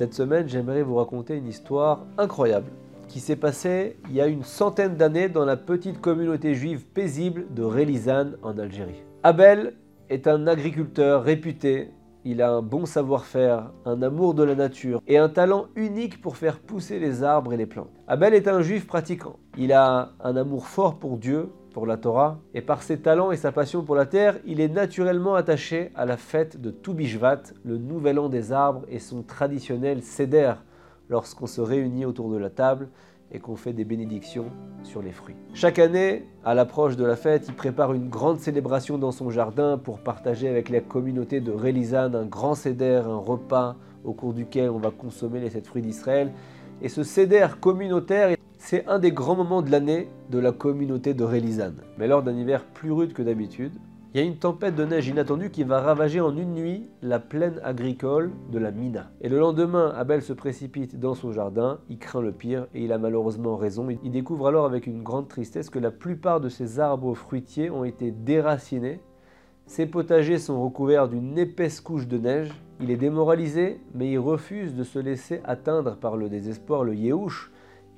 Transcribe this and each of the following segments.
Cette semaine, j'aimerais vous raconter une histoire incroyable qui s'est passée il y a une centaine d'années dans la petite communauté juive paisible de Relizan en Algérie. Abel est un agriculteur réputé. Il a un bon savoir-faire, un amour de la nature et un talent unique pour faire pousser les arbres et les plantes. Abel est un juif pratiquant. Il a un amour fort pour Dieu, pour la Torah, et par ses talents et sa passion pour la terre, il est naturellement attaché à la fête de Toubishvat, le nouvel an des arbres et son traditionnel Seder, lorsqu'on se réunit autour de la table et qu'on fait des bénédictions sur les fruits. Chaque année, à l'approche de la fête, il prépare une grande célébration dans son jardin pour partager avec la communauté de Relizan un grand Seder, un repas au cours duquel on va consommer les sept fruits d'Israël. Et ce Seder communautaire c'est un des grands moments de l'année de la communauté de Relizan. Mais lors d'un hiver plus rude que d'habitude, il y a une tempête de neige inattendue qui va ravager en une nuit la plaine agricole de la Mina. Et le lendemain, Abel se précipite dans son jardin, il craint le pire et il a malheureusement raison. Il découvre alors avec une grande tristesse que la plupart de ses arbres fruitiers ont été déracinés. Ses potagers sont recouverts d'une épaisse couche de neige. Il est démoralisé, mais il refuse de se laisser atteindre par le désespoir, le Yehush,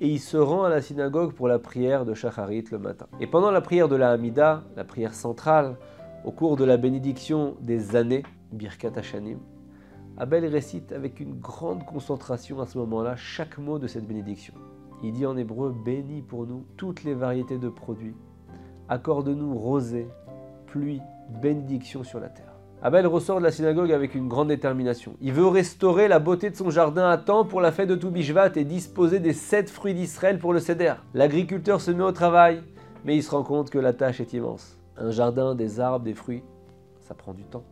et il se rend à la synagogue pour la prière de Shacharit le matin. Et pendant la prière de la Hamida, la prière centrale, au cours de la bénédiction des années, Birkat Hashanim, Abel récite avec une grande concentration à ce moment-là chaque mot de cette bénédiction. Il dit en hébreu Bénis pour nous toutes les variétés de produits, accorde-nous rosée, pluie, bénédiction sur la terre. Abel ressort de la synagogue avec une grande détermination. Il veut restaurer la beauté de son jardin à temps pour la fête de Toubishvat et disposer des sept fruits d'Israël pour le Seder. L'agriculteur se met au travail, mais il se rend compte que la tâche est immense. Un jardin, des arbres, des fruits, ça prend du temps.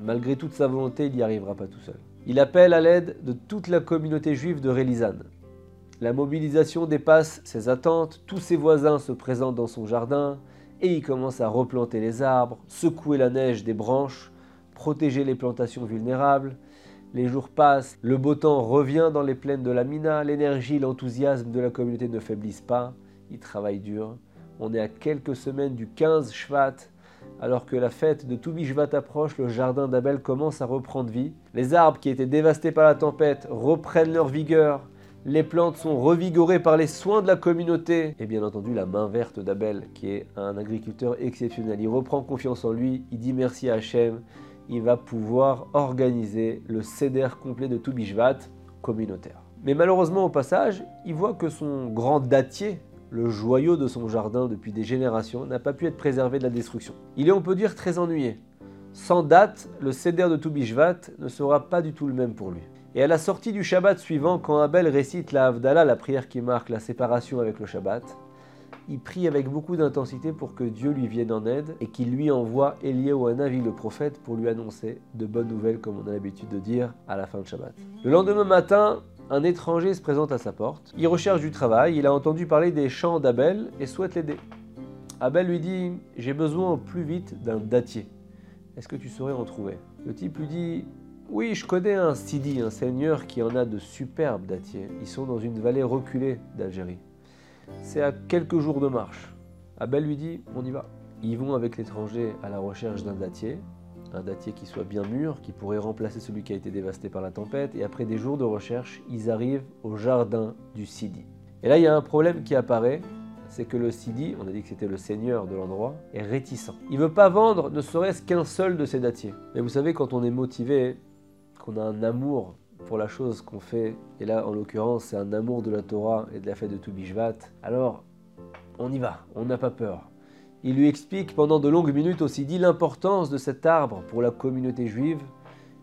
Malgré toute sa volonté, il n'y arrivera pas tout seul. Il appelle à l'aide de toute la communauté juive de Relizan. La mobilisation dépasse ses attentes, tous ses voisins se présentent dans son jardin, et il commence à replanter les arbres, secouer la neige des branches, protéger les plantations vulnérables. Les jours passent, le beau temps revient dans les plaines de la Mina, l'énergie, l'enthousiasme de la communauté ne faiblissent pas, ils travaillent dur. On est à quelques semaines du 15 Shvat, alors que la fête de Toubishvat approche, le jardin d'Abel commence à reprendre vie. Les arbres qui étaient dévastés par la tempête reprennent leur vigueur, les plantes sont revigorées par les soins de la communauté. Et bien entendu, la main verte d'Abel, qui est un agriculteur exceptionnel. Il reprend confiance en lui, il dit merci à Hachem. Il va pouvoir organiser le céder complet de Toubishvat communautaire. Mais malheureusement, au passage, il voit que son grand dattier, le joyau de son jardin depuis des générations, n'a pas pu être préservé de la destruction. Il est, on peut dire, très ennuyé. Sans date, le céder de Toubishvat ne sera pas du tout le même pour lui. Et à la sortie du Shabbat suivant, quand Abel récite la Havdalah, la prière qui marque la séparation avec le Shabbat, il prie avec beaucoup d'intensité pour que Dieu lui vienne en aide et qu'il lui envoie Anavi le prophète pour lui annoncer de bonnes nouvelles comme on a l'habitude de dire à la fin de Shabbat. Le lendemain matin, un étranger se présente à sa porte. Il recherche du travail, il a entendu parler des chants d'Abel et souhaite l'aider. Abel lui dit J'ai besoin plus vite d'un dattier. Est-ce que tu saurais en trouver? Le type lui dit oui, je connais un Sidi, un seigneur qui en a de superbes dattiers. Ils sont dans une vallée reculée d'Algérie. C'est à quelques jours de marche. Abel lui dit On y va. Ils vont avec l'étranger à la recherche d'un dattier, un dattier qui soit bien mûr, qui pourrait remplacer celui qui a été dévasté par la tempête. Et après des jours de recherche, ils arrivent au jardin du Sidi. Et là, il y a un problème qui apparaît c'est que le Sidi, on a dit que c'était le seigneur de l'endroit, est réticent. Il ne veut pas vendre ne serait-ce qu'un seul de ses dattiers. Mais vous savez, quand on est motivé, qu'on a un amour pour la chose qu'on fait, et là en l'occurrence c'est un amour de la Torah et de la fête de Toubishvat, alors on y va, on n'a pas peur. Il lui explique pendant de longues minutes aussi dit l'importance de cet arbre pour la communauté juive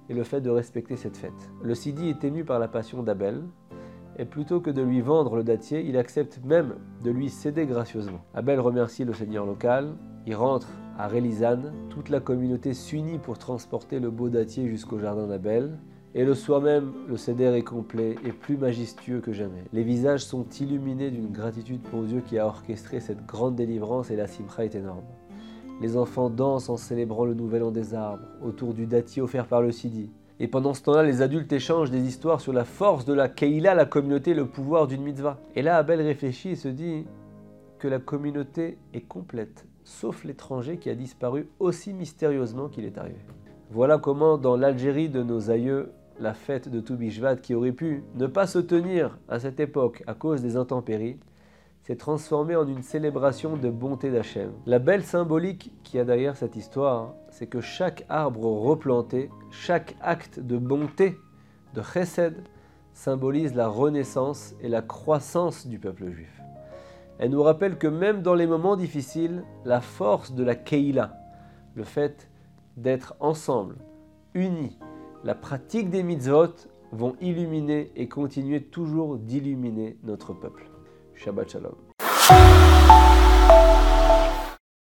et le fait de respecter cette fête. Le Sidi est ému par la passion d'Abel, et plutôt que de lui vendre le dattier, il accepte même de lui céder gracieusement. Abel remercie le seigneur local, il rentre à Relizane, toute la communauté s'unit pour transporter le beau dattier jusqu'au jardin d'Abel, et le soir même, le céder est complet et plus majestueux que jamais. Les visages sont illuminés d'une gratitude pour Dieu qui a orchestré cette grande délivrance et la simcha est énorme. Les enfants dansent en célébrant le nouvel an des arbres, autour du dattier offert par le Sidi. Et pendant ce temps-là, les adultes échangent des histoires sur la force de la Keila, la communauté, le pouvoir d'une mitzvah. Et là, Abel réfléchit et se dit que la communauté est complète sauf l'étranger qui a disparu aussi mystérieusement qu'il est arrivé. Voilà comment dans l'Algérie de nos aïeux, la fête de Toubishvat, qui aurait pu ne pas se tenir à cette époque à cause des intempéries, s'est transformée en une célébration de bonté d'Hachem. La belle symbolique qui a derrière cette histoire, c'est que chaque arbre replanté, chaque acte de bonté, de chesed, symbolise la renaissance et la croissance du peuple juif. Elle nous rappelle que même dans les moments difficiles, la force de la Keila, le fait d'être ensemble, unis, la pratique des mitzvot vont illuminer et continuer toujours d'illuminer notre peuple. Shabbat Shalom.